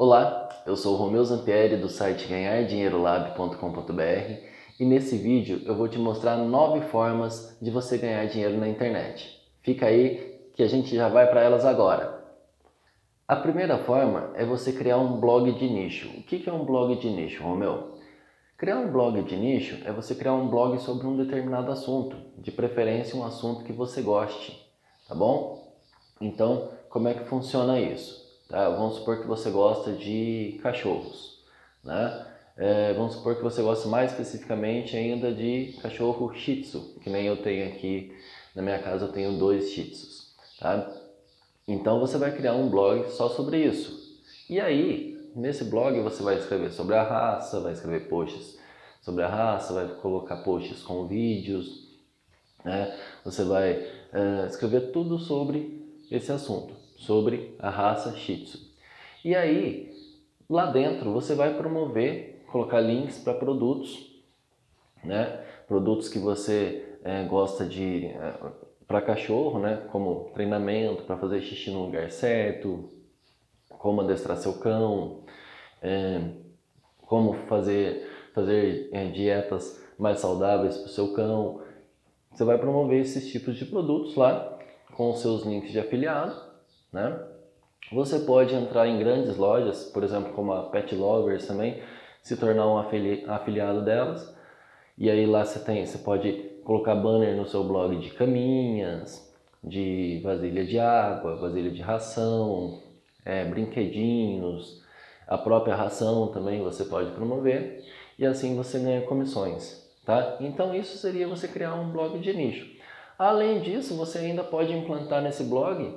Olá, eu sou o Romeu Zampieri do site ganhardinheirolab.com.br e nesse vídeo eu vou te mostrar nove formas de você ganhar dinheiro na internet. Fica aí que a gente já vai para elas agora. A primeira forma é você criar um blog de nicho. O que é um blog de nicho, Romeu? Criar um blog de nicho é você criar um blog sobre um determinado assunto, de preferência um assunto que você goste, tá bom? Então, como é que funciona isso? Tá? Vamos supor que você gosta de cachorros, né? É, vamos supor que você gosta mais especificamente ainda de cachorro Shih Tzu, que nem eu tenho aqui na minha casa, eu tenho dois Shih Tzus, tá? Então você vai criar um blog só sobre isso. E aí, Nesse blog você vai escrever sobre a raça, vai escrever posts sobre a raça, vai colocar posts com vídeos, né? Você vai uh, escrever tudo sobre esse assunto, sobre a raça Shih Tzu. E aí, lá dentro você vai promover, colocar links para produtos, né? Produtos que você é, gosta de é, para cachorro, né? Como treinamento para fazer xixi no lugar certo, como adestrar seu cão, é, como fazer, fazer é, dietas mais saudáveis para o seu cão. Você vai promover esses tipos de produtos lá com os seus links de afiliado, né? Você pode entrar em grandes lojas, por exemplo, como a Pet Lovers também, se tornar um afili afiliado delas. E aí lá você tem, você pode colocar banner no seu blog de caminhas, de vasilha de água, vasilha de ração, é, brinquedinhos, a própria ração também você pode promover e assim você ganha comissões, tá? Então isso seria você criar um blog de nicho. Além disso, você ainda pode implantar nesse blog,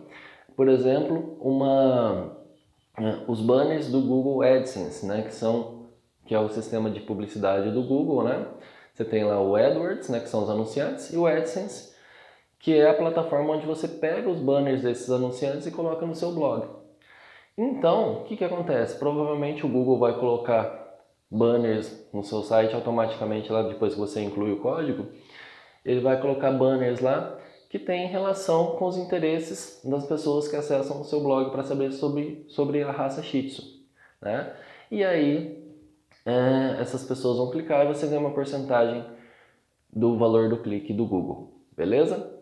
por exemplo, uma né, os banners do Google AdSense, né, que são que é o sistema de publicidade do Google, né? Você tem lá o AdWords, né, que são os anunciantes, e o AdSense, que é a plataforma onde você pega os banners desses anunciantes e coloca no seu blog. Então, o que, que acontece? Provavelmente o Google vai colocar banners no seu site automaticamente lá depois que você inclui o código. Ele vai colocar banners lá que tem relação com os interesses das pessoas que acessam o seu blog para saber sobre, sobre a raça Shih Tzu. Né? E aí, é, essas pessoas vão clicar e você ganha uma porcentagem do valor do clique do Google, beleza?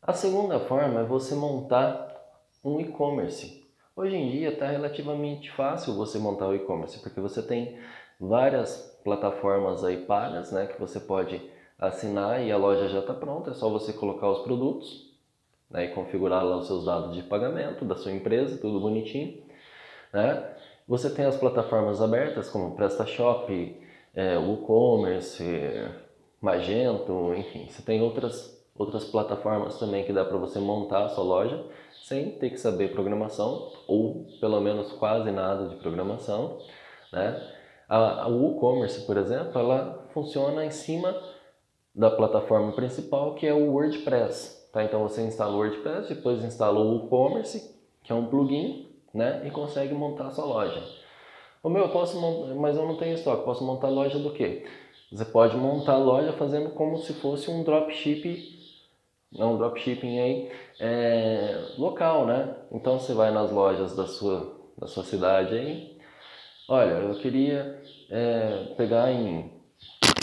A segunda forma é você montar um e-commerce. Hoje em dia está relativamente fácil você montar o e-commerce, porque você tem várias plataformas aí pagas, né, que você pode assinar e a loja já está pronta, é só você colocar os produtos né, e configurar lá os seus dados de pagamento da sua empresa, tudo bonitinho. Né? Você tem as plataformas abertas como PrestaShop, é, WooCommerce, Magento, enfim, você tem outras outras plataformas também que dá para você montar a sua loja sem ter que saber programação ou pelo menos quase nada de programação, né? A, a WooCommerce, por exemplo, ela funciona em cima da plataforma principal que é o WordPress, tá? Então você instala o WordPress, depois instala o WooCommerce, que é um plugin, né? E consegue montar a sua loja. O meu, eu posso montar, mas eu não tenho estoque, posso montar loja do quê? Você pode montar a loja fazendo como se fosse um dropship é um dropshipping aí é, local, né? Então você vai nas lojas da sua, da sua cidade aí, olha, eu queria é, pegar em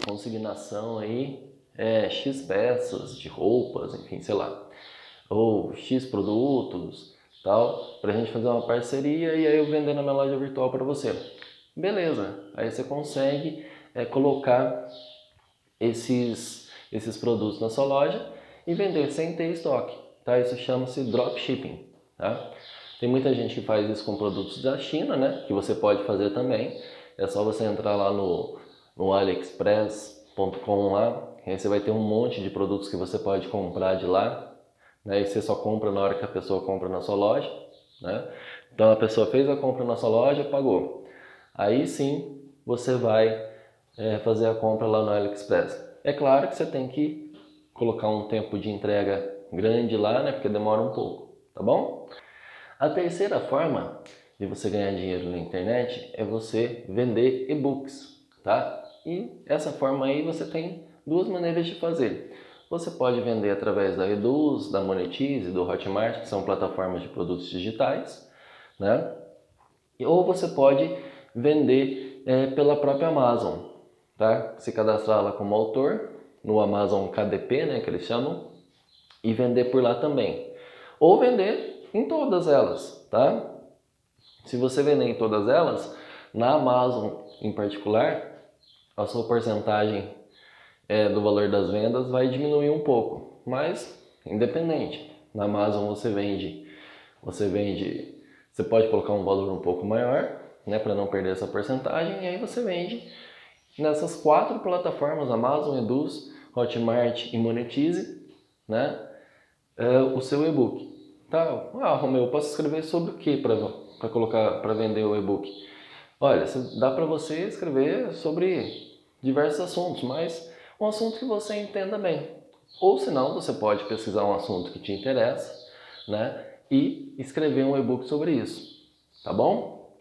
consignação aí é, X peças de roupas, enfim, sei lá, ou X produtos, tal, para a gente fazer uma parceria e aí eu vender na minha loja virtual para você. Beleza, aí você consegue é, colocar esses, esses produtos na sua loja e vender sem ter estoque. Tá? Isso chama-se dropshipping. Tá? Tem muita gente que faz isso com produtos da China, né? que você pode fazer também. É só você entrar lá no, no aliexpress.com lá, aí você vai ter um monte de produtos que você pode comprar de lá, né? e você só compra na hora que a pessoa compra na sua loja. Né? Então a pessoa fez a compra na sua loja, pagou. Aí sim você vai é, fazer a compra lá no AliExpress. É claro que você tem que colocar um tempo de entrega grande lá, né? Porque demora um pouco, tá bom? A terceira forma de você ganhar dinheiro na internet é você vender e-books, tá? E essa forma aí você tem duas maneiras de fazer. Você pode vender através da Eduz, da Monetize, do Hotmart, que são plataformas de produtos digitais, né? ou você pode vender é, pela própria Amazon, tá? Se cadastrar lá como autor no Amazon KDP, né, que eles chamam, e vender por lá também. Ou vender em todas elas, tá? Se você vender em todas elas, na Amazon em particular, a sua porcentagem é, do valor das vendas vai diminuir um pouco, mas independente. Na Amazon você vende, você vende, você pode colocar um valor um pouco maior, né, para não perder essa porcentagem, e aí você vende nessas quatro plataformas, Amazon, Eduz, Hotmart e Monetize, né, é, o seu e-book. Tá? Ah, Romeu, eu posso escrever sobre o que para colocar para vender o e-book? Olha, dá para você escrever sobre diversos assuntos, mas um assunto que você entenda bem. Ou senão você pode pesquisar um assunto que te interessa, né, e escrever um e-book sobre isso, tá bom?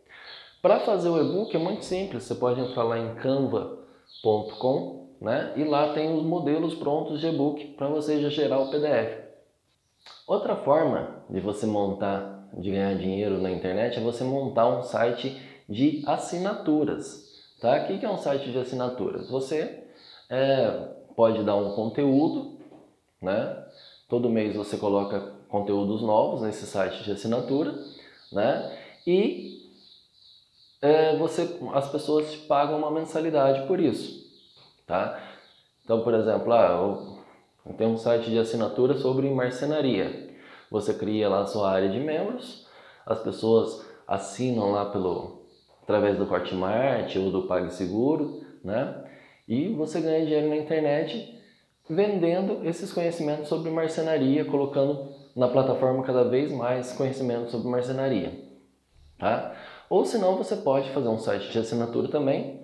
Para fazer o e-book é muito simples, você pode entrar lá em canva.com, né, e lá tem os modelos prontos de e-book para você já gerar o PDF. Outra forma de você montar, de ganhar dinheiro na internet é você montar um site de assinaturas. Tá? O que é um site de assinaturas? Você é, pode dar um conteúdo, né? todo mês você coloca conteúdos novos nesse site de assinatura, né? e é, você, as pessoas te pagam uma mensalidade por isso. Tá? Então, por exemplo, ah, eu, tenho um site de assinatura sobre marcenaria. Você cria lá a sua área de membros, as pessoas assinam lá pelo através do Hotmart ou do PagSeguro, né? E você ganha dinheiro na internet vendendo esses conhecimentos sobre marcenaria, colocando na plataforma cada vez mais conhecimento sobre marcenaria, tá? Ou senão você pode fazer um site de assinatura também,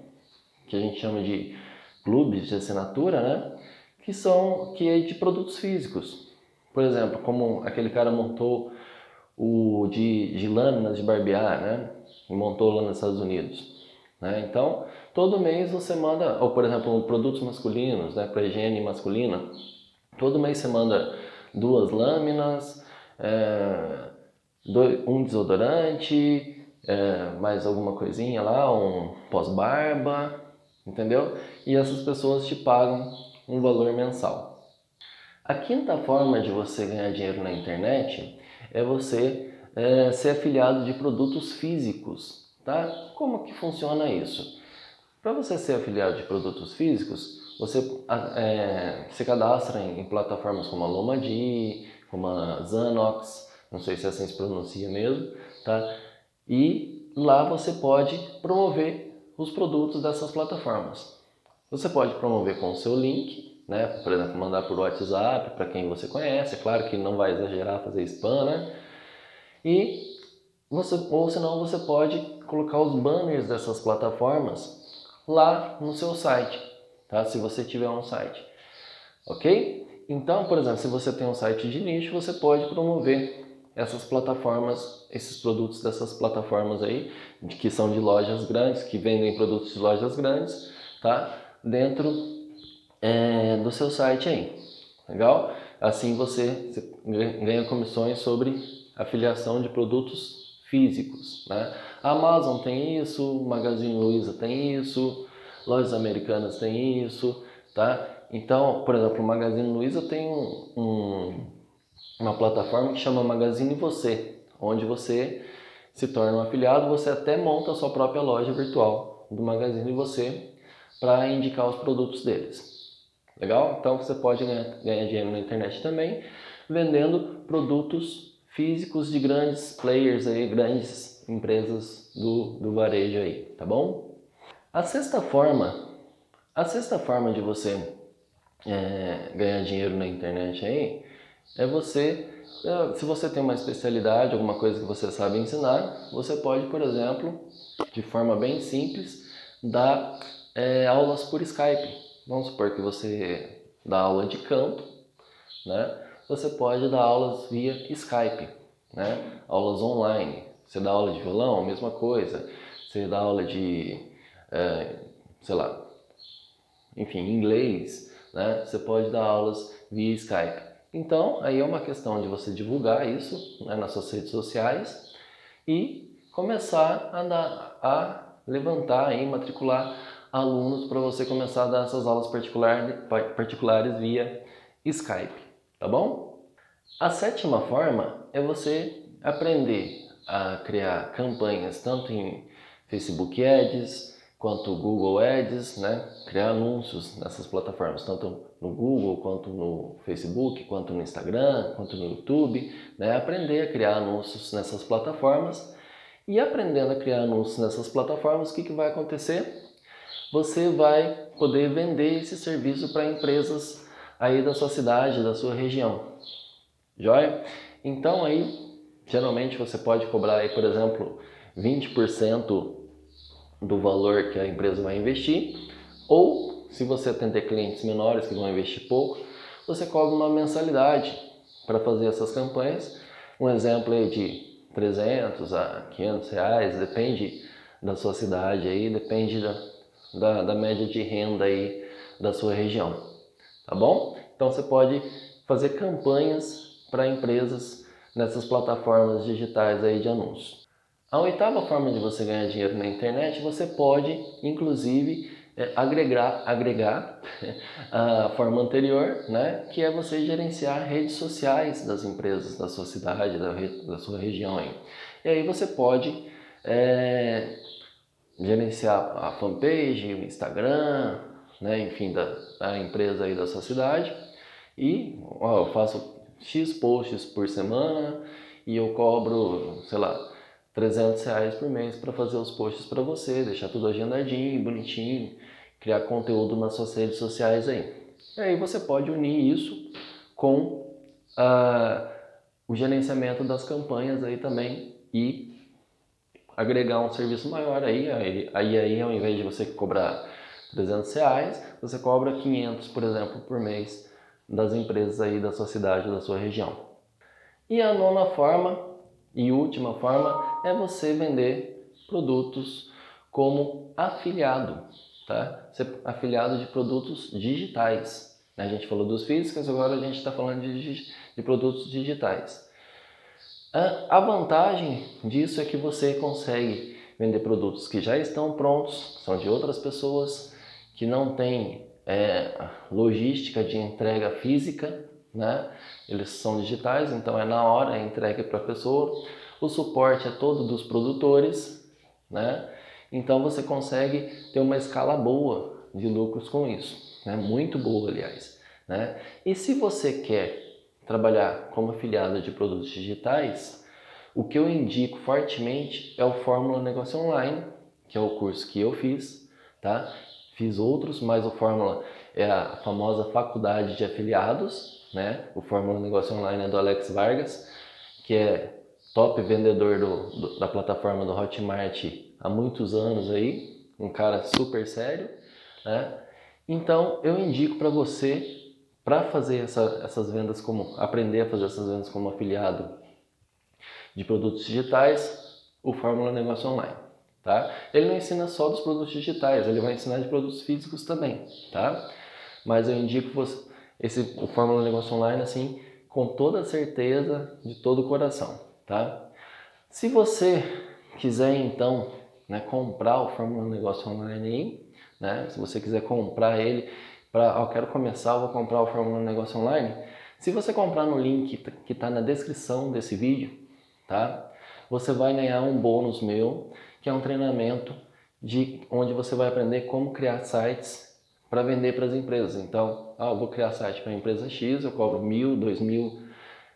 que a gente chama de clubes de assinatura, né? Que são que é de produtos físicos. Por exemplo, como aquele cara montou o de, de lâminas de barbear, né? E montou lá nos Estados Unidos. Né? Então, todo mês você manda, ou por exemplo, produtos masculinos, né? Para higiene masculina, todo mês você manda duas lâminas, é, dois, um desodorante, é, mais alguma coisinha lá, um pós-barba, entendeu? E essas pessoas te pagam um valor mensal. A quinta forma de você ganhar dinheiro na internet é você é, ser afiliado de produtos físicos, tá? Como que funciona isso? Para você ser afiliado de produtos físicos, você é, se cadastra em, em, plataformas como a Lomadi, como a Zanox, não sei se assim se pronuncia mesmo, tá? E lá você pode promover os produtos dessas plataformas. Você pode promover com o seu link, né? Por exemplo, mandar por WhatsApp para quem você conhece. É claro que não vai exagerar fazer spam, né? E você, ou senão você pode colocar os banners dessas plataformas lá no seu site, tá? Se você tiver um site, ok? Então, por exemplo, se você tem um site de nicho, você pode promover essas plataformas, esses produtos dessas plataformas aí, que são de lojas grandes, que vendem produtos de lojas grandes, tá? Dentro é, do seu site aí, legal? Assim você ganha comissões sobre afiliação de produtos físicos. Né? A Amazon tem isso, Magazine Luiza tem isso, lojas americanas tem isso, tá? Então, por exemplo, o Magazine Luiza tem um, um, uma plataforma que chama Magazine Você, onde você se torna um afiliado, você até monta a sua própria loja virtual do Magazine Você para indicar os produtos deles. Legal? Então você pode ganhar, ganhar dinheiro na internet também vendendo produtos físicos de grandes players aí, grandes empresas do, do varejo aí, tá bom? A sexta forma, a sexta forma de você é, ganhar dinheiro na internet aí é você, é, se você tem uma especialidade, alguma coisa que você sabe ensinar, você pode, por exemplo, de forma bem simples, dar é, aulas por Skype. Vamos supor que você dá aula de canto, né? Você pode dar aulas via Skype, né? aulas online. Você dá aula de violão, mesma coisa. Você dá aula de, é, sei lá, enfim, inglês, né? Você pode dar aulas via Skype. Então, aí é uma questão de você divulgar isso né, nas suas redes sociais e começar a, dar, a levantar e matricular alunos para você começar a dar essas aulas particulares, particulares via Skype, tá bom? A sétima forma é você aprender a criar campanhas tanto em Facebook Ads quanto Google Ads, né? Criar anúncios nessas plataformas, tanto no Google quanto no Facebook, quanto no Instagram, quanto no YouTube, né? Aprender a criar anúncios nessas plataformas e aprendendo a criar anúncios nessas plataformas, o que, que vai acontecer? você vai poder vender esse serviço para empresas aí da sua cidade, da sua região. Joia? Então aí, geralmente você pode cobrar aí, por exemplo, 20% do valor que a empresa vai investir, ou se você atender clientes menores que vão investir pouco, você cobra uma mensalidade para fazer essas campanhas. Um exemplo aí de 300 a 500 reais, depende da sua cidade aí, depende da, da, da média de renda aí da sua região, tá bom? Então você pode fazer campanhas para empresas nessas plataformas digitais aí de anúncios. A oitava forma de você ganhar dinheiro na internet, você pode, inclusive, é, agregar, agregar a forma anterior, né, que é você gerenciar redes sociais das empresas da sua cidade, da, da sua região. Aí. E aí você pode é, gerenciar a fanpage, o Instagram, né, enfim, da, da empresa aí da sua cidade. E ó, eu faço X posts por semana e eu cobro, sei lá, 300 reais por mês para fazer os posts para você, deixar tudo agendadinho, bonitinho, criar conteúdo nas suas redes sociais aí. E aí você pode unir isso com uh, o gerenciamento das campanhas aí também e agregar um serviço maior aí, aí, aí ao invés de você cobrar 300 reais, você cobra 500, por exemplo, por mês das empresas aí da sua cidade, da sua região. E a nona forma e última forma é você vender produtos como afiliado, tá? Ser afiliado de produtos digitais. A gente falou dos físicos, agora a gente está falando de, de produtos digitais. A vantagem disso é que você consegue vender produtos que já estão prontos, são de outras pessoas, que não têm é, logística de entrega física, né? Eles são digitais, então é na hora, é entregue para a pessoa. O suporte é todo dos produtores, né? Então você consegue ter uma escala boa de lucros com isso, né? Muito boa, aliás, né? E se você quer trabalhar como afiliado de produtos digitais, o que eu indico fortemente é o Fórmula Negócio Online, que é o curso que eu fiz, tá? Fiz outros, mas o Fórmula é a famosa faculdade de afiliados, né? O Fórmula Negócio Online é do Alex Vargas, que é top vendedor do, do, da plataforma do Hotmart há muitos anos aí, um cara super sério, né? Então eu indico para você para fazer essa, essas vendas como aprender a fazer essas vendas como afiliado de produtos digitais, o Fórmula Negócio Online, tá? Ele não ensina só dos produtos digitais, ele vai ensinar de produtos físicos também, tá? Mas eu indico você esse o Fórmula Negócio Online assim com toda certeza, de todo o coração, tá? Se você quiser então, né, comprar o Fórmula Negócio Online aí, né? Se você quiser comprar ele para, eu quero começar, eu vou comprar o Fórmula Negócio Online. Se você comprar no link que está na descrição desse vídeo, tá? Você vai ganhar um bônus meu, que é um treinamento de onde você vai aprender como criar sites para vender para as empresas. Então, ah, eu vou criar site para a empresa X, eu cobro mil, dois mil,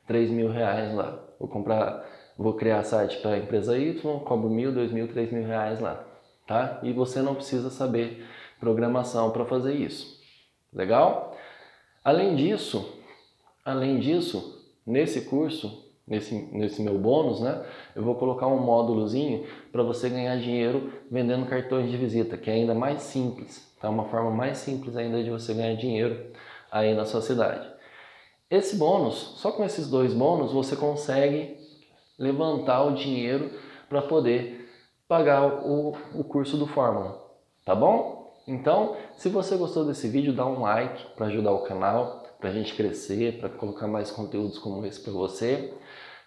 três mil reais lá. Vou comprar, vou criar site para a empresa Y, cobro mil, dois mil, três mil reais lá, tá? E você não precisa saber programação para fazer isso. Legal? Além disso, além disso, nesse curso, nesse, nesse meu bônus, né, eu vou colocar um módulozinho para você ganhar dinheiro vendendo cartões de visita, que é ainda mais simples, tá? Uma forma mais simples ainda de você ganhar dinheiro aí na sua cidade. Esse bônus, só com esses dois bônus, você consegue levantar o dinheiro para poder pagar o, o curso do Fórmula, tá bom? Então, se você gostou desse vídeo, dá um like para ajudar o canal, para a gente crescer, para colocar mais conteúdos como esse para você,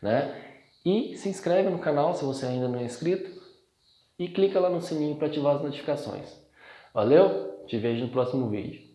né? E se inscreve no canal se você ainda não é inscrito e clica lá no sininho para ativar as notificações. Valeu? Te vejo no próximo vídeo.